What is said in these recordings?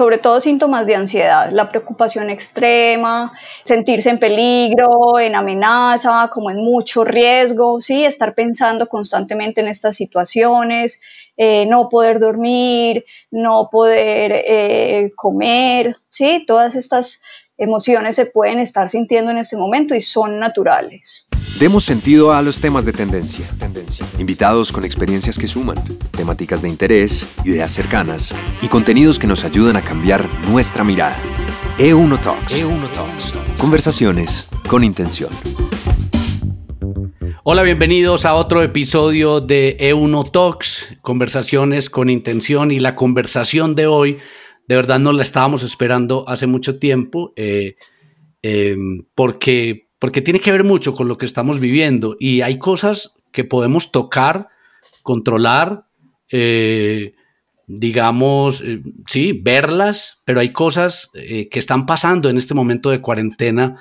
sobre todo síntomas de ansiedad, la preocupación extrema, sentirse en peligro, en amenaza, como en mucho riesgo, ¿sí? estar pensando constantemente en estas situaciones, eh, no poder dormir, no poder eh, comer, ¿sí? todas estas emociones se pueden estar sintiendo en este momento y son naturales. Demos sentido a los temas de tendencia. Invitados con experiencias que suman, temáticas de interés, ideas cercanas y contenidos que nos ayudan a cambiar nuestra mirada. E1 Talks. E1 Talks. Conversaciones con intención. Hola, bienvenidos a otro episodio de E1 Talks, conversaciones con intención y la conversación de hoy de verdad no la estábamos esperando hace mucho tiempo, eh, em, porque, porque tiene que ver mucho con lo que estamos viviendo y hay cosas que podemos tocar, controlar, eh, digamos, eh, sí, verlas, pero hay cosas que están pasando en este momento de cuarentena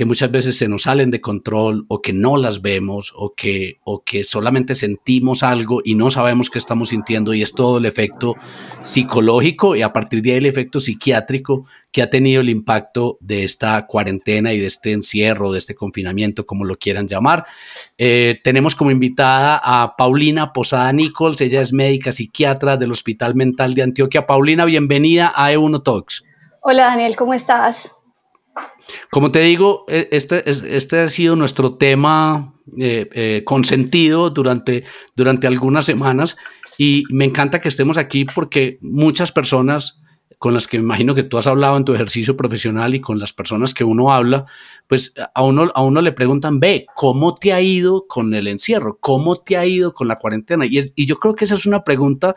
que muchas veces se nos salen de control o que no las vemos o que, o que solamente sentimos algo y no sabemos qué estamos sintiendo y es todo el efecto psicológico y a partir de ahí el efecto psiquiátrico que ha tenido el impacto de esta cuarentena y de este encierro, de este confinamiento, como lo quieran llamar. Eh, tenemos como invitada a Paulina Posada Nichols, ella es médica psiquiatra del Hospital Mental de Antioquia. Paulina, bienvenida a E1 Talks. Hola Daniel, ¿cómo estás? Como te digo, e, este, este ha sido nuestro tema eh, eh, consentido durante, durante algunas semanas y me encanta que estemos aquí porque muchas personas con las que me imagino que tú has hablado en tu ejercicio profesional y con las personas que uno habla, pues a uno, a uno le preguntan, ve, ¿cómo te ha ido con el encierro? ¿Cómo te ha ido con la cuarentena? Y, y yo creo que esa es una pregunta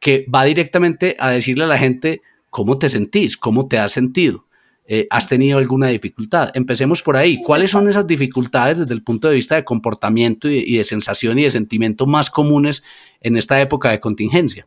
que va directamente a decirle a la gente, ¿cómo te sentís? ¿Cómo te has sentido? Eh, has tenido alguna dificultad. Empecemos por ahí. ¿Cuáles son esas dificultades desde el punto de vista de comportamiento y, de sensación y de sentimiento más comunes en esta época de contingencia?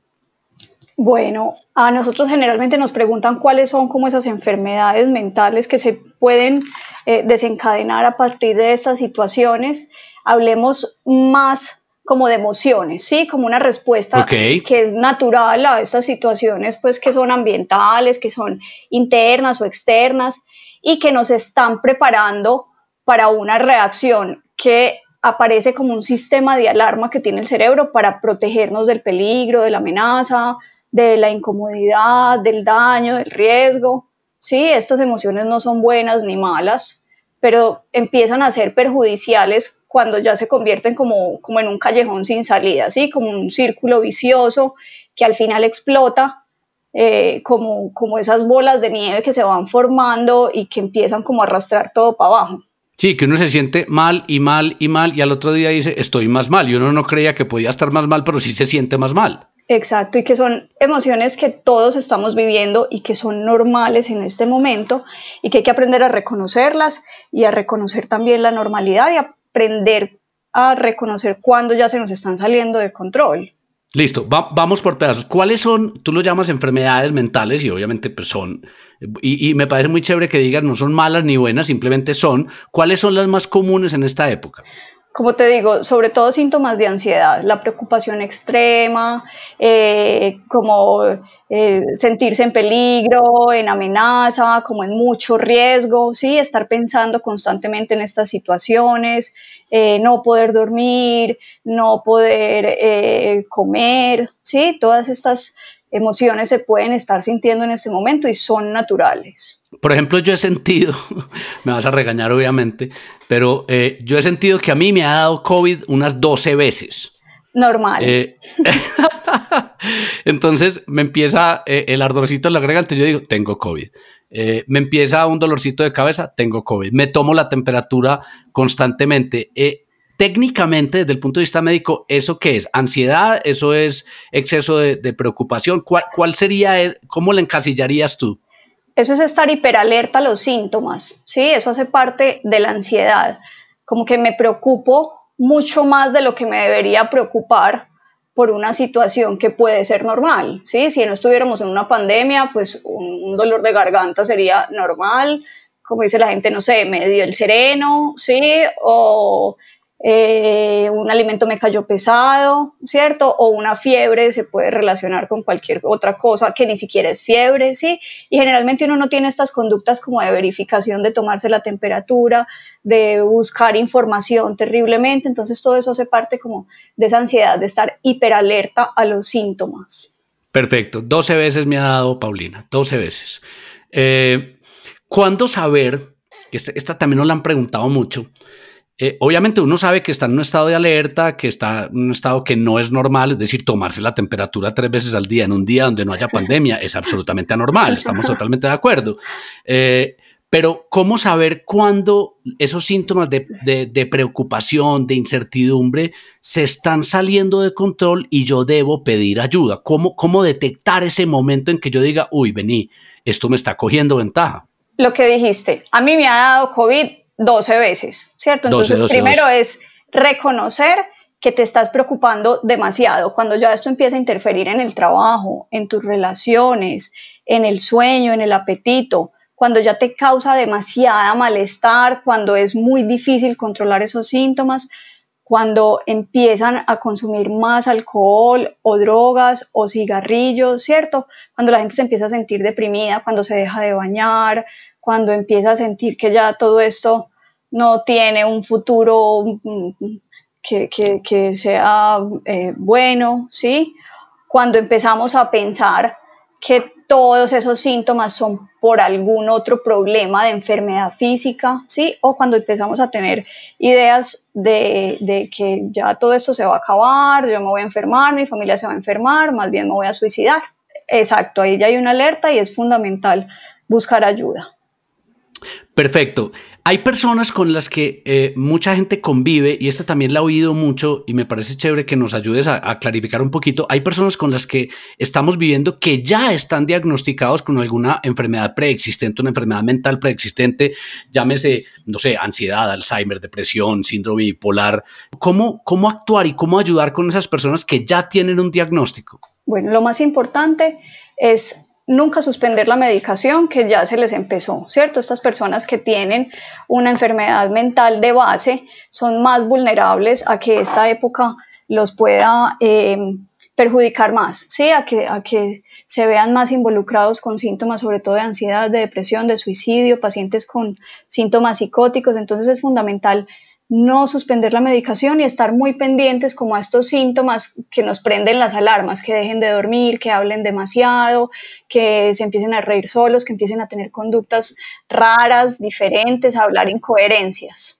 Bueno, a nosotros generalmente nos preguntan cuáles son como esas enfermedades mentales que se pueden eh, desencadenar a partir de estas situaciones. Hablemos más como de emociones, ¿sí? Como una respuesta que es natural a estas situaciones, pues que son ambientales, que son internas o externas y que nos están preparando para una reacción que aparece como un sistema de alarma que tiene el cerebro para protegernos del peligro, de la amenaza, de la incomodidad, del daño, del riesgo. Sí, estas emociones no son buenas ni malas, pero empiezan a ser perjudiciales cuando ya se convierten como, como en un callejón sin salida, ¿sí? como un círculo vicioso que al final explota, eh, como, como esas bolas de nieve que se van formando y que empiezan como a arrastrar todo para abajo. Sí, que uno se siente mal y mal y mal y al otro día dice estoy más mal y uno no creía que podía estar más mal, pero sí se siente más mal. Exacto, y que son emociones que todos estamos viviendo y que son normales en este momento y que hay que aprender a reconocerlas y a reconocer también la normalidad y a aprender a reconocer cuándo ya se nos están saliendo de control. Listo, vamos por pedazos. ¿Cuáles son, tú lo llamas enfermedades mentales y obviamente pues son, y, y, me parece muy chévere que digas no son malas ni buenas, simplemente son. ¿Cuáles son las más comunes en esta época? Como te digo, sobre todo síntomas de ansiedad, la preocupación extrema, eh, como eh, sentirse en peligro, en amenaza, como en mucho riesgo, ¿sí? estar pensando constantemente en estas situaciones, eh, no poder dormir, no poder comer, ¿sí? todas estas emociones se pueden estar sintiendo en este momento y son naturales. Por ejemplo, yo he sentido, me vas a regañar obviamente, pero eh, yo he sentido que a mí me ha dado COVID unas 12 veces. Normal. Eh, entonces me empieza eh, el ardorcito en la garganta yo digo, tengo COVID. me empieza un dolorcito de cabeza, tengo COVID. Me tomo la temperatura constantemente técnicamente, desde el punto de vista médico, ¿eso qué es? ¿Ansiedad? ¿Eso es exceso de, preocupación? ¿Cuál, sería, e, cómo le encasillarías tú? Eso es estar hiperalerta a los síntomas, ¿sí? Eso hace parte de la ansiedad. Como que me preocupo mucho más de lo que me debería preocupar por una situación que puede ser normal, ¿sí? Si no estuviéramos en una pandemia, pues un, dolor de garganta sería normal, como dice la gente, no sé, me dio el sereno, ¿sí? O eh, un alimento me cayó pesado, ¿cierto? O una fiebre se puede relacionar con cualquier otra cosa que ni siquiera es fiebre, ¿sí? Y generalmente uno no tiene estas conductas como de verificación, de tomarse la temperatura, de buscar información terriblemente, entonces todo eso hace parte como de esa ansiedad de estar hiperalerta a los síntomas. Perfecto, 12 veces me ha dado Paulina, 12 veces. Eh, ¿Cuándo saber? Esta, esta también nos la han preguntado mucho eh, obviamente uno sabe que está en un estado de alerta, que está en un estado que no es normal, es decir, tomarse la temperatura tres veces al día en un día donde no haya pandemia es absolutamente anormal, estamos totalmente de acuerdo. Eh, pero ¿cómo saber cuándo esos síntomas de, preocupación, de incertidumbre, se están saliendo de control y yo debo pedir ayuda? ¿Cómo, ¿Cómo detectar ese momento en que yo diga, uy, vení, esto me está cogiendo ventaja? Lo que dijiste, a mí me ha dado COVID 12 veces, ¿cierto? Entonces, primero es reconocer que te estás preocupando demasiado. Cuando ya esto empieza a interferir en el trabajo, en tus relaciones, en el sueño, en el apetito, cuando ya te causa demasiada malestar, cuando es muy difícil controlar esos síntomas, cuando empiezan a consumir más alcohol o drogas o cigarrillos, ¿cierto? Cuando la gente se empieza a sentir deprimida, cuando se deja de bañar, cuando empieza a sentir que ya todo esto no tiene un futuro mm, que, sea eh, bueno, ¿sí? Cuando empezamos a pensar que todos esos síntomas son por algún otro problema de enfermedad física, ¿sí? O cuando empezamos a tener ideas de, de, que ya todo esto se va a acabar, yo me voy a enfermar, mi familia se va a enfermar, más bien me voy a suicidar. Exacto, ahí ya hay una alerta y es fundamental buscar ayuda. Perfecto. Hay personas con las que eh, mucha gente convive, y esta también la he oído mucho, y me parece chévere que nos ayudes a, clarificar un poquito. Hay personas con las que estamos viviendo que ya están diagnosticados con alguna enfermedad preexistente, una enfermedad mental preexistente, llámese, no sé, ansiedad, Alzheimer, depresión, síndrome bipolar. ¿Cómo, cómo actuar y cómo ayudar con esas personas que ya tienen un diagnóstico? Bueno, lo más importante es nunca suspender la medicación que ya se les empezó, ¿cierto? Estas personas que tienen una enfermedad mental de base son más vulnerables a que esta época los pueda eh, perjudicar más, ¿sí? A que, a que se vean más involucrados con síntomas sobre todo de ansiedad, de depresión, de suicidio, pacientes con síntomas psicóticos. Entonces es fundamental no suspender la medicación y estar muy pendientes como a estos síntomas que nos prenden las alarmas, que dejen de dormir, que hablen demasiado, que se empiecen a reír solos, que empiecen a tener conductas raras, diferentes, a hablar incoherencias.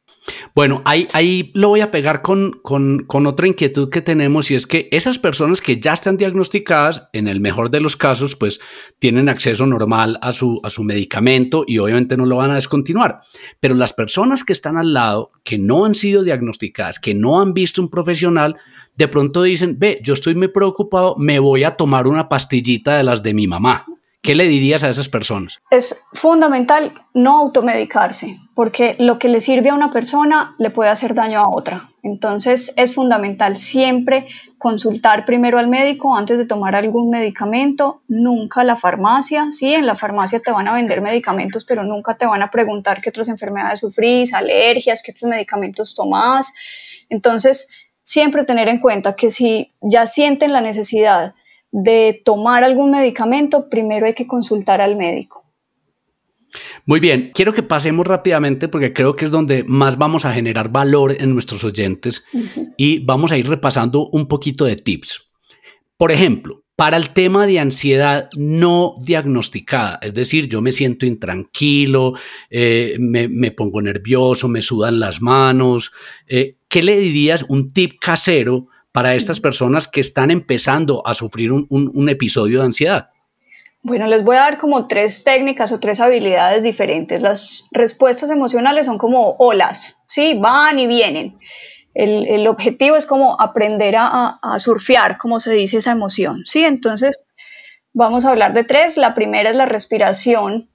Bueno, ahí, lo voy a pegar con, con, otra inquietud que tenemos y es que esas personas que ya están diagnosticadas, en el mejor de los casos, pues tienen acceso normal a su, a su medicamento y obviamente no lo van a descontinuar. Pero las personas que están al lado, que no han sido diagnosticadas, que no han visto un profesional, de pronto dicen, ve, yo estoy muy preocupado, me voy a tomar una pastillita de las de mi mamá. ¿Qué le dirías a esas personas? Es fundamental no automedicarse, porque lo que le sirve a una persona le puede hacer daño a otra. Entonces es fundamental siempre consultar primero al médico antes de tomar algún medicamento, nunca la farmacia, sí, en la farmacia te van a vender medicamentos, pero nunca te van a preguntar qué otras enfermedades sufrís, alergias, qué otros medicamentos tomás. Entonces, siempre tener en cuenta que si ya sienten la necesidad de tomar algún medicamento, primero hay que consultar al médico. Muy bien, quiero que pasemos rápidamente porque creo que es donde más vamos a generar valor en nuestros oyentes y vamos a ir repasando un poquito de tips. Por ejemplo, para el tema de ansiedad no diagnosticada, es decir, yo me siento intranquilo, eh, me, pongo nervioso, me sudan las manos, eh, ¿qué le dirías un tip casero para estas personas que están empezando a sufrir un, episodio de ansiedad? Bueno, les voy a dar como tres técnicas o tres habilidades diferentes. Las respuestas emocionales son como olas, ¿sí? Van y vienen. El, objetivo es como aprender a, a, surfear, como se dice esa emoción, ¿sí? Entonces, vamos a hablar de tres. La primera es la respiración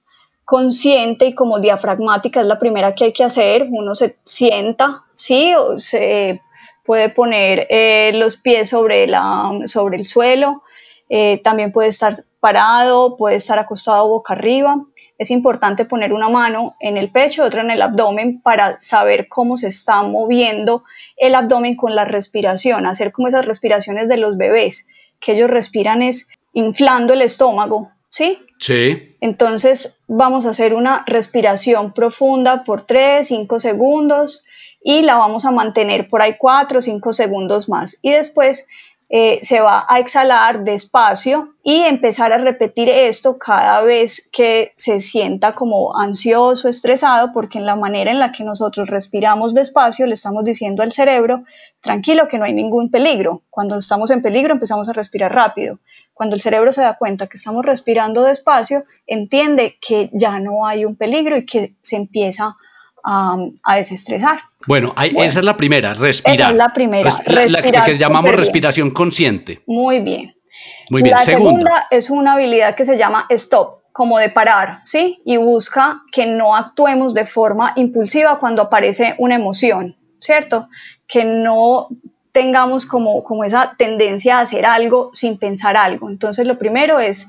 consciente y como diafragmática, es la primera que hay que hacer. Uno se sienta, ¿sí? O se puede poner eh, los pies sobre, la, sobre el suelo, eh, también puede estar parado, puede estar acostado boca arriba. Es importante poner una mano en el pecho, otra en el abdomen para saber cómo se está moviendo el abdomen con la respiración, hacer como esas respiraciones de los bebés, que ellos respiran es inflando el estómago, ¿sí? Sí. Entonces vamos a hacer una respiración profunda por 3, 5 segundos y la vamos a mantener por ahí 4 o 5 segundos más. Y después eh, se va a exhalar despacio y empezar a repetir esto cada vez que se sienta como ansioso, estresado, porque en la manera en la que nosotros respiramos despacio le estamos diciendo al cerebro, tranquilo, que no hay ningún peligro. Cuando estamos en peligro empezamos a respirar rápido. Cuando el cerebro se da cuenta que estamos respirando despacio, entiende que ya no hay un peligro y que se empieza a a, desestresar. Bueno, esa es la primera, respirar. Esa es la primera, la, que llamamos respiración consciente. Muy bien. Muy bien. La segunda. es una habilidad que se llama stop, como de parar, ¿sí? Y busca que no actuemos de forma impulsiva cuando aparece una emoción, ¿cierto? Que no tengamos como, como esa tendencia a hacer algo sin pensar algo. Entonces, lo primero es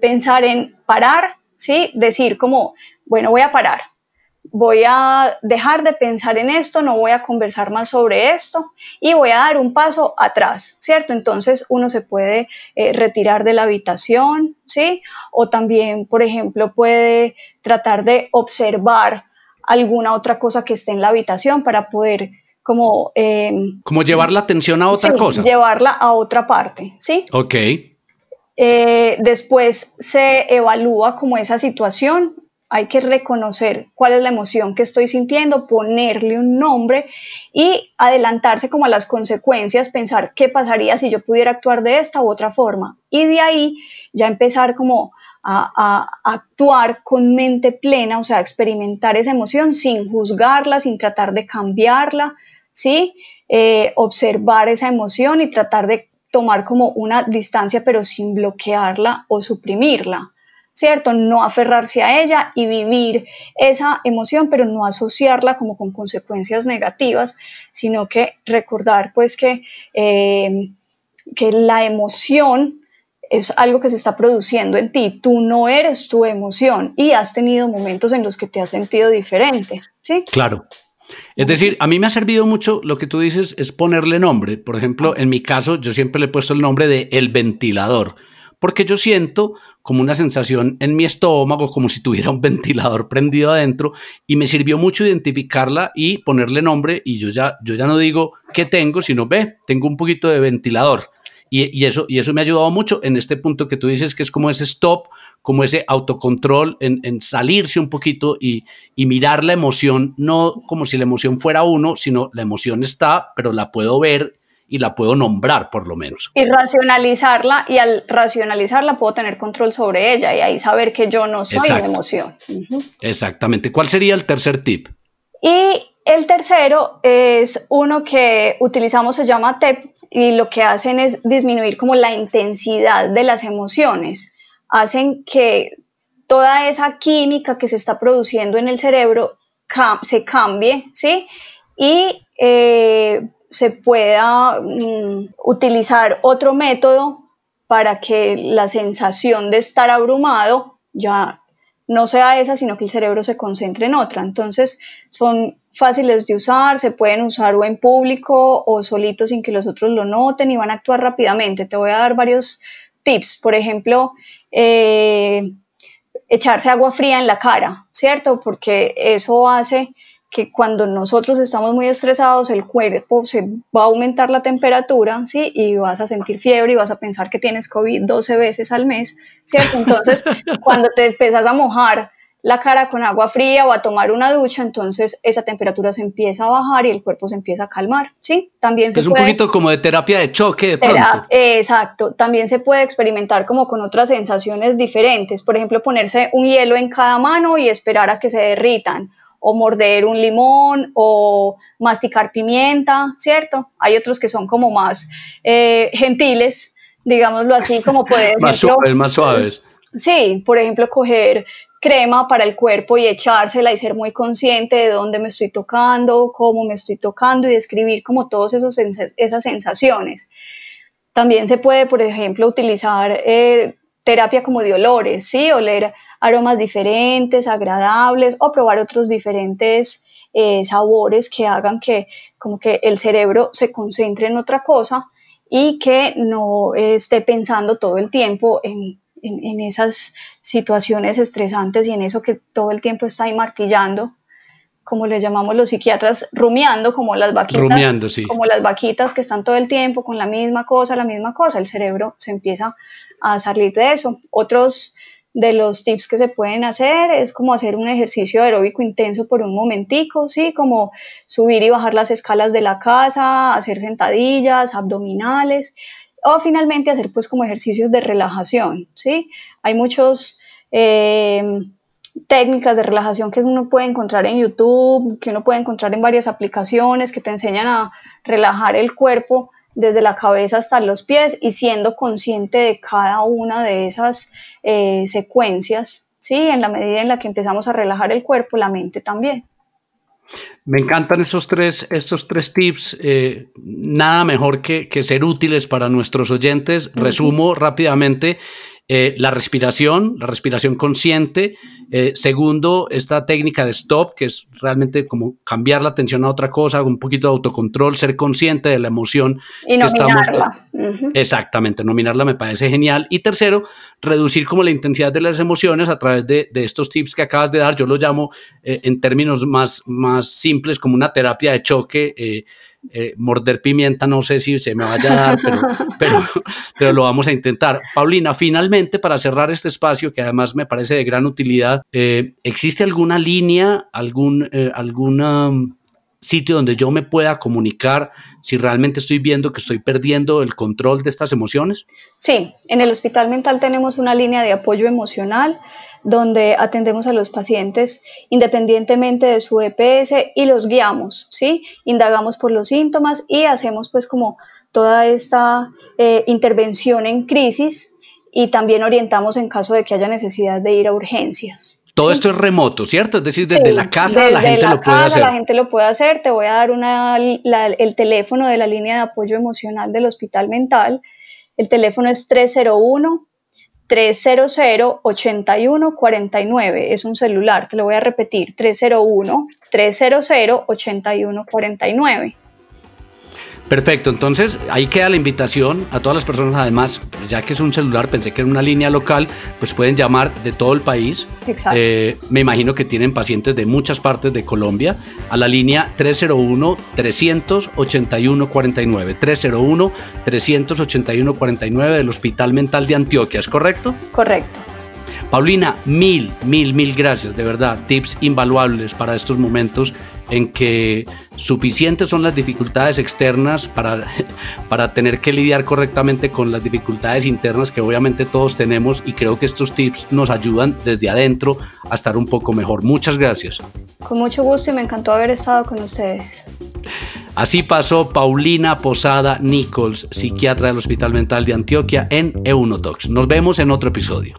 pensar en parar, ¿sí? Decir como, bueno, voy a parar, voy a dejar de pensar en esto, no voy a conversar más sobre esto y voy a dar un paso atrás, ¿cierto? Entonces uno se puede eh, retirar de la habitación, ¿sí? O también, por ejemplo, puede tratar de observar alguna otra cosa que esté en la habitación para poder como... Em, como llevar la atención a otra cosa. Llevarla a otra parte, ¿sí? Ok. Eh, después se evalúa como esa situación, hay que reconocer cuál es la emoción que estoy sintiendo, ponerle un nombre y adelantarse como a las consecuencias, pensar qué pasaría si yo pudiera actuar de esta u otra forma. Y de ahí ya empezar como a, actuar con mente plena, o sea, experimentar esa emoción sin juzgarla, sin tratar de cambiarla, ¿sí? Eh, observar esa emoción y tratar de tomar como una distancia, pero sin bloquearla o suprimirla. ¿Cierto? No aferrarse a ella y vivir esa emoción, pero no asociarla como con consecuencias negativas, sino que recordar pues que, eh, que la emoción es algo que se está produciendo en ti, tú no eres tu emoción y has tenido momentos en los que te has sentido diferente, ¿sí? Claro. Es decir, a mí me ha servido mucho lo que tú dices es ponerle nombre. Por ejemplo, en mi caso, yo siempre le he puesto el nombre de el ventilador porque yo siento como una sensación en mi estómago, como si tuviera un ventilador prendido adentro, y me sirvió mucho identificarla y ponerle nombre, y yo ya, yo ya no digo qué tengo, sino ve, tengo un poquito de ventilador. Y, eso, y eso me ha ayudado mucho en este punto que tú dices que es como ese stop, como ese autocontrol en, salirse un poquito y, y, mirar la emoción, no como si la emoción fuera uno, sino la emoción está, pero la puedo ver y la puedo nombrar por lo menos. Y racionalizarla y al racionalizarla puedo tener control sobre ella y ahí saber que yo no soy una emoción. Exactamente. ¿Cuál sería el tercer tip? Y el tercero es uno que utilizamos, se llama TEP y lo que hacen es disminuir como la intensidad de las emociones. Hacen que toda esa química que se está produciendo en el cerebro se cambie, ¿sí? Y eh, se pueda mm, utilizar otro método para que la sensación de estar abrumado ya no sea esa, sino que el cerebro se concentre en otra. Entonces son fáciles de usar, se pueden usar o en público o solitos sin que los otros lo noten y van a actuar rápidamente. Te voy a dar varios tips. Por ejemplo, eh, echarse agua fría en la cara, ¿cierto? Porque eso hace que cuando nosotros estamos muy estresados, el cuerpo se va a aumentar la temperatura, ¿sí? Y vas a sentir fiebre y vas a pensar que tienes COVID 12 veces al mes, ¿cierto? Entonces, cuando te empiezas a mojar la cara con agua fría o a tomar una ducha, entonces esa temperatura se empieza a bajar y el cuerpo se empieza a calmar, ¿sí? También se es un poquito como de terapia de choque de pronto. Exacto, también se puede experimentar como con otras sensaciones diferentes, por ejemplo, ponerse un hielo en cada mano y esperar a que se derritan o morder un limón o masticar pimienta, ¿cierto? Hay otros que son como más eh, gentiles, digámoslo así, como puede más suaves, más suaves. Sí, por ejemplo, coger crema para el cuerpo y echársela y ser muy consciente de dónde me estoy tocando, cómo me estoy tocando y describir como todas esas sensaciones. También se puede, por ejemplo, utilizar eh, terapia como de olores, ¿sí? Oler aromas diferentes, agradables o probar otros diferentes eh, sabores que hagan que como que el cerebro se concentre en otra cosa y que no esté pensando todo el tiempo en, en, esas situaciones estresantes y en eso que todo el tiempo está ahí martillando como le llamamos los psiquiatras, rumiando como las vaquitas, como las vaquitas que están todo el tiempo con la misma cosa, la misma cosa, el cerebro se empieza a salir de eso. Otros de los tips que se pueden hacer es como hacer un ejercicio aeróbico intenso por un momentico, ¿sí? Como subir y bajar las escalas de la casa, hacer sentadillas, abdominales, o finalmente hacer pues como ejercicios de relajación, ¿sí? Hay muchos... Eh, técnicas de relajación que uno puede encontrar en YouTube, que uno puede encontrar en varias aplicaciones que te enseñan a relajar el cuerpo desde la cabeza hasta los pies y siendo consciente de cada una de esas eh, secuencias, ¿sí? En la medida en la que empezamos a relajar el cuerpo, la mente también. Me encantan esos tres, estos tres tips, eh, nada mejor que, que, ser útiles para nuestros oyentes. Resumo rápidamente. Eh, la respiración, la respiración consciente. Eh, segundo, esta técnica de stop, que es realmente como cambiar la atención a otra cosa, un poquito de autocontrol, ser consciente de la emoción. Y que nominarla. Estamos, Exactamente, nominarla me parece genial. Y tercero, reducir como la intensidad de las emociones a través de, estos tips que acabas de dar. Yo lo llamo eh, en términos más, más simples como una terapia de choque eh, morder pimienta, no sé si se me vaya a dar, pero, pero, lo vamos a intentar. Paulina, finalmente, para cerrar este espacio, que además me parece de gran utilidad, eh, ¿existe alguna línea, algún, eh, alguna sitio donde yo me pueda comunicar si realmente estoy viendo que estoy perdiendo el control de estas emociones? Sí, en el hospital mental tenemos una línea de apoyo emocional donde atendemos a los pacientes independientemente de su EPS y los guiamos, ¿sí? Indagamos por los síntomas y hacemos pues como toda esta eh, intervención en crisis y también orientamos en caso de que haya necesidad de ir a urgencias. Todo esto es remoto, ¿cierto? Es decir, desde la casa la gente lo puede hacer. La gente lo puede hacer. Te voy a dar una, el teléfono de la línea de apoyo emocional del hospital mental. El teléfono es 301 300 8149. Es un celular, te lo voy a repetir. 301 300 8149. Perfecto, entonces ahí queda la invitación a todas las personas, además, ya que es un celular, pensé que era una línea local, pues pueden llamar de todo el país. Exacto. Eh, me imagino que tienen pacientes de muchas partes de Colombia, a la línea 301-381-49, 301-381-49 del Hospital Mental de Antioquia, ¿es correcto? Correcto. Paulina, mil, mil, mil gracias, de verdad, tips invaluables para estos momentos en que suficientes son las dificultades externas para, para tener que lidiar correctamente con las dificultades internas que obviamente todos tenemos y creo que estos tips nos ayudan desde adentro a estar un poco mejor. Muchas gracias. Con mucho gusto y me encantó haber estado con ustedes. Así pasó Paulina Posada Nichols, psiquiatra del Hospital Mental de Antioquia en Eunotox. Nos vemos en otro episodio.